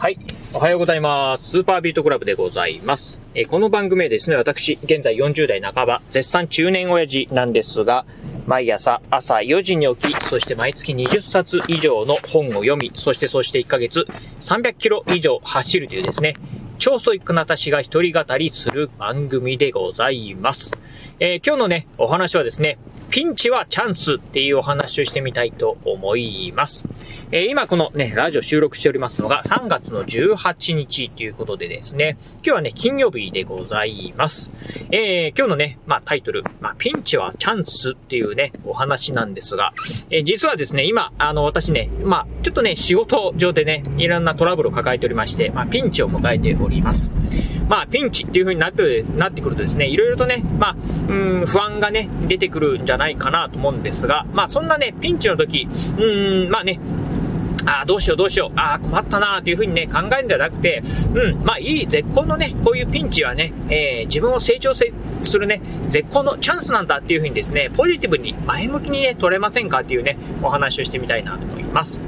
はい。おはようございます。スーパービートクラブでございます。えこの番組はですね、私、現在40代半ば、絶賛中年親父なんですが、毎朝朝4時に起き、そして毎月20冊以上の本を読み、そしてそして1ヶ月300キロ以上走るというですね、超ソイックな私が一人語りする番組でございます。えー、今日のね、お話はですね、ピンチはチャンスっていうお話をしてみたいと思います。えー、今このね、ラジオ収録しておりますのが3月の18日ということでですね、今日はね、金曜日でございます。えー、今日のね、まあタイトル、まあピンチはチャンスっていうね、お話なんですが、えー、実はですね、今、あの私ね、まあちょっとね、仕事上でね、いろんなトラブルを抱えておりまして、まあピンチを迎えております。まあピンチっていう風になって、なってくるとですね、いろいろとね、まあ、うん、不安がね、出てくるんじゃないかなと思うんですが、まあそんなね、ピンチの時、うーん、まあね、ああ、どうしようどうしよう、ああ、困ったなーっていうふうにね、考えるんじゃなくて、うん、まあいい絶好のね、こういうピンチはね、えー、自分を成長せ、するね、絶好のチャンスなんだっていうふうにですね、ポジティブに前向きにね、取れませんかっていうね、お話をしてみたいなと思います。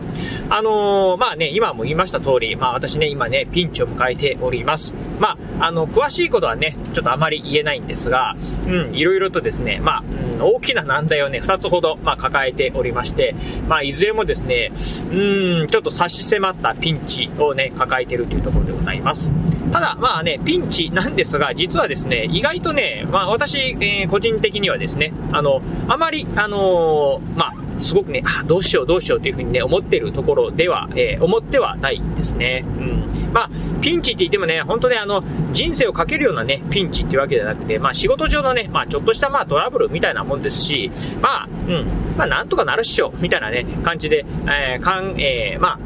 あのー、まあね、今も言いました通り、まあ私ね、今ね、ピンチを迎えております。まあ、あの、詳しいことはね、ちょっとあまり言えないんですが、うん、いろいろとですね、まあ、うん、大きな難題をね、二つほど、まあ抱えておりまして、まあいずれもですね、うん、ちょっと差し迫ったピンチをね、抱えてるというところでございます。ただ、まあね、ピンチなんですが、実はですね、意外とね、まあ私、えー、個人的にはですね、あの、あまり、あのー、まあ、すごくね、あ、どうしようどうしようというふうにね、思ってるところでは、えー、思ってはないですね。うん。まあ、ピンチって言ってもね、本当ね、あの、人生をかけるようなね、ピンチっていうわけじゃなくて、まあ、仕事上のね、まあ、ちょっとしたまあ、トラブルみたいなもんですし、まあ、うん、まあ、なんとかなるっしょ、みたいなね、感じで、えー、かん、えー、まあ、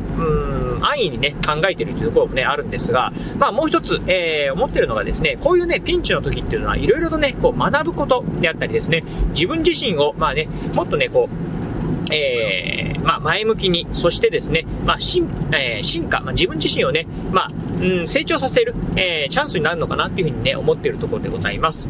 うん、安易にね、考えてるっていうところもね、あるんですが、まあ、もう一つ、えー、思ってるのがですね、こういうね、ピンチの時っていうのは、いろいろとね、こう、学ぶことであったりですね、自分自身を、まあね、もっとね、こう、えー、まあ、前向きに、そしてですね、まあ、進、えー、進化、まあ、自分自身をね、まあ、うん、成長させる、えー、チャンスになるのかなっていうふうにね、思っているところでございます。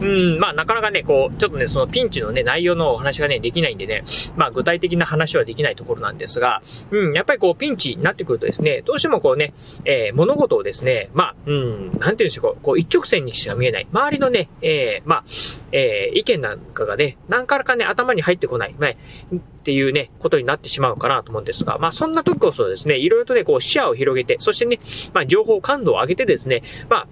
うん、まあ、なかなかね、こう、ちょっとね、そのピンチのね、内容のお話がね、できないんでね、まあ、具体的な話はできないところなんですが、うん、やっぱりこう、ピンチになってくるとですね、どうしてもこうね、えー、物事をですね、まあ、うん、なんていうんでしょう、こう、一直線にしか見えない。周りのね、えー、まあ、えー、意見なんかがね、なんからかね、頭に入ってこない。まあ、っていうね、ことになってしまうかなと思うんですが、まあそんな時こそですね、いろいろとね、こう視野を広げて、そしてね、まあ情報感度を上げてですね、ですね、まあ、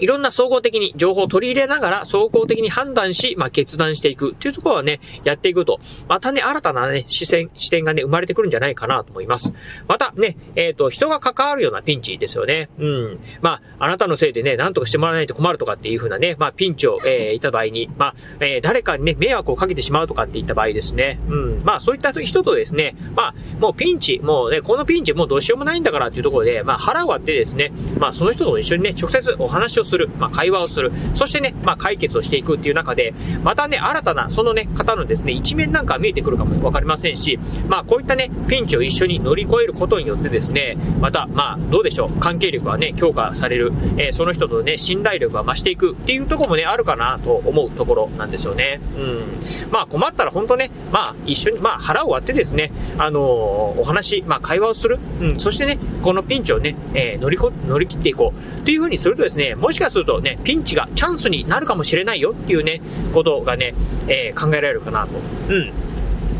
いろんな総合的に情報を取り入れながら、総合的に判断し、まあ、決断していくっていうところはね、やっていくと、またね、新たなね、視線、視点がね、生まれてくるんじゃないかなと思います。またね、えっ、ー、と、人が関わるようなピンチですよね。うん。まあ、あなたのせいでね、なんとかしてもらわないと困るとかっていう風なね、まあ、ピンチを、えー、いた場合に、まあ、えー、誰かにね、迷惑をかけてしまうとかって言った場合ですね。うん。まあ、そういった人とですね、まあ、もうピンチ、もうね、このピンチもうどうしようもないんだからっていうところで、まあ、腹を割ってですね、まあ、その人と一緒にね、直接お話をする、まあ、会話をする。そしてね、まあ解決をしていくっていう中で、またね、新たな、そのね、方のですね、一面なんか見えてくるかもわかりませんし、まあこういったね、ピンチを一緒に乗り越えることによってですね、また、まあどうでしょう、関係力はね、強化される、えー、その人とね、信頼力が増していくっていうところもね、あるかなと思うところなんですよね。うん。まあ困ったら本当ね、まあ一緒に、まあ腹を割ってですね、あのー、お話、まあ会話をする。うん。そしてね、このピンチをね、えー、乗りこ、乗り切っていこう。というふうにするとですね、もしかするとね、ピンチがチャンスになるかもしれないよっていうね、ことがね、えー、考えられるかなと。うん。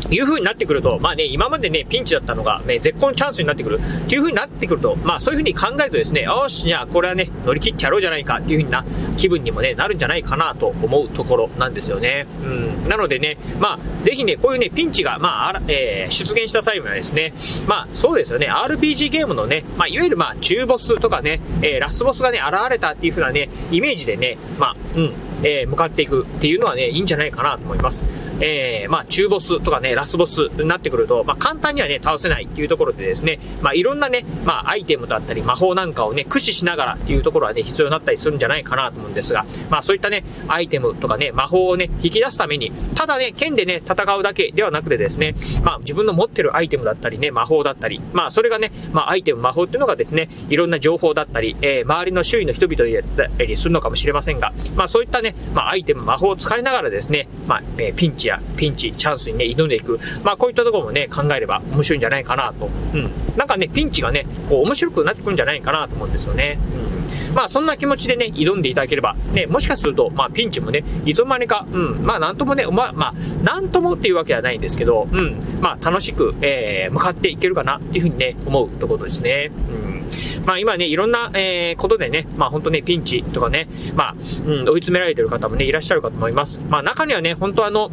いう風になってくると、まあね、今までね、ピンチだったのが、ね、絶好のチャンスになってくるっていう風になってくると、まあそういう風に考えるとですね、よし、じゃあこれはね、乗り切ってやろうじゃないかっていう風な気分にもね、なるんじゃないかなと思うところなんですよね。うん。なのでね、まあ、ぜひね、こういうね、ピンチが、まあ、あら、えー、出現した際にはですね、まあ、そうですよね、RPG ゲームのね、まあ、いわゆるまあ、中ボスとかね、えー、ラスボスがね、現れたっていう風なね、イメージでね、まあ、うん、えー、向かっていくっていうのはね、いいんじゃないかなと思います。えー、まあ、中ボスとかね、ラスボスになってくると、まあ、簡単にはね、倒せないっていうところでですね、まあ、いろんなね、まあ、アイテムだったり、魔法なんかをね、駆使しながらっていうところはね、必要になったりするんじゃないかなと思うんですが、まあ、そういったね、アイテムとかね、魔法をね、引き出すために、ただね、剣でね、戦うだけではなくてですね、まあ、自分の持ってるアイテムだったりね、魔法だったり、まあ、それがね、まあ、アイテム、魔法っていうのがですね、いろんな情報だったり、えー、周りの周囲の人々だったりするのかもしれませんが、まあ、そういったね、まあ、アイテム、魔法を使いながらですね、まあ、え、ピンチやピンチ、チャンスにね、挑んでいく。まあ、こういったところもね、考えれば面白いんじゃないかなと。うん。なんかね、ピンチがね、こう、面白くなってくるんじゃないかなと思うんですよね。うん。まあ、そんな気持ちでね、挑んでいただければ、ね、もしかすると、まあ、ピンチもね、いつの間にか、うん、まあ、なんともね、まあ、まあ、なんともっていうわけではないんですけど、うん、まあ、楽しく、えー、向かっていけるかな、っていうふうにね、思うところですね。うん。まあ今ね、いろんな、えー、ことでね、まあ本当ね、ピンチとかね、まあ、うん、追い詰められてる方もね、いらっしゃるかと思います。まあ中にはね、本当あの、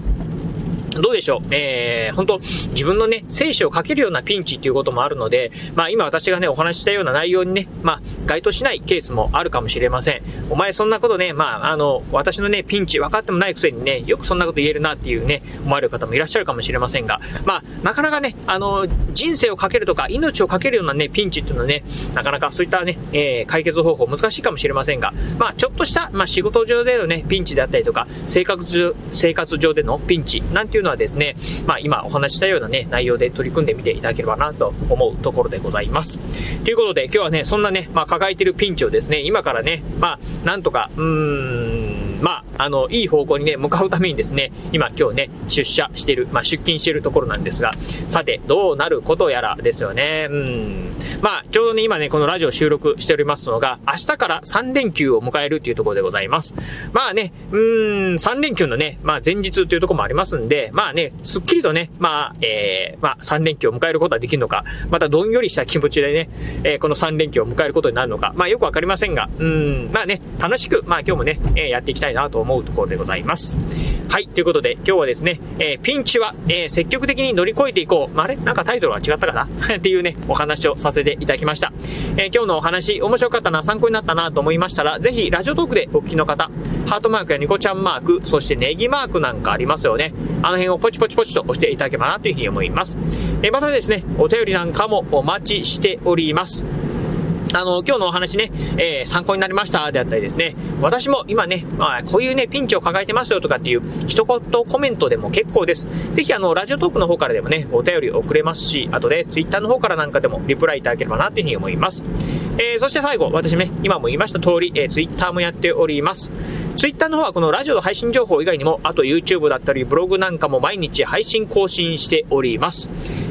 どうでしょうえー、本当自分のね、生死をかけるようなピンチっていうこともあるので、まあ今私がね、お話ししたような内容にね、まあ該当しないケースもあるかもしれません。お前そんなことね、まああの、私のね、ピンチ分かってもないくせにね、よくそんなこと言えるなっていうね、思われる方もいらっしゃるかもしれませんが、まあなかなかね、あの、人生をかけるとか命をかけるようなね、ピンチっていうのはね、なかなかそういったね、えー、解決方法難しいかもしれませんが、まあちょっとした、まあ仕事上でのね、ピンチであったりとか、生活上、生活上でのピンチなんていうのはですね、まあ今お話したようなね、内容で取り組んでみていただければなと思うところでございます。ということで今日はね、そんなね、まあ抱えてるピンチをですね、今からね、まあなんとか、うーん、まあ、あの、いい方向にね、向かうためにですね、今今日ね、出社してる、まあ、出勤してるところなんですが、さて、どうなることやらですよね。うん。まあ、ちょうどね、今ね、このラジオ収録しておりますのが、明日から3連休を迎えるっていうところでございます。まあね、うーん、3連休のね、まあ、前日というところもありますんで、まあね、すっきりとね、まあ、えー、まあ、3連休を迎えることができるのか、またどんよりした気持ちでね、えー、この3連休を迎えることになるのか、まあ、よくわかりませんが、うん、まあね、楽しく、まあ、今日もね、えー、やっていきたいいなと思うところでございます。はい、ということで、今日はですね、えー、ピンチは、えー、積極的に乗り越えていこう。まあれ？なんかタイトルは違ったかな？っていうね、お話をさせていただきました。えー、今日のお話、面白かったな、参考になったなと思いましたら、ぜひ、ラジオトークでお聞きの方、ハートマークやニコちゃんマーク、そしてネギマークなんかありますよね。あの辺をポチポチポチと押していただければなというふうに思います。えまたですね、お便りなんかもお待ちしております。あの、今日のお話ね、えー、参考になりましたであったりですね、私も今ね、まあ、こういうね、ピンチを抱えてますよとかっていう一言コメントでも結構です。ぜひあの、ラジオトークの方からでもね、お便り送れますし、あとで、ツイッターの方からなんかでもリプライいただければなというふうに思います。えー、そして最後、私ね、今も言いました通り、えー、ツイッターもやっております。ツイッターの方はこのラジオの配信情報以外にも、あと YouTube だったりブログなんかも毎日配信更新しております。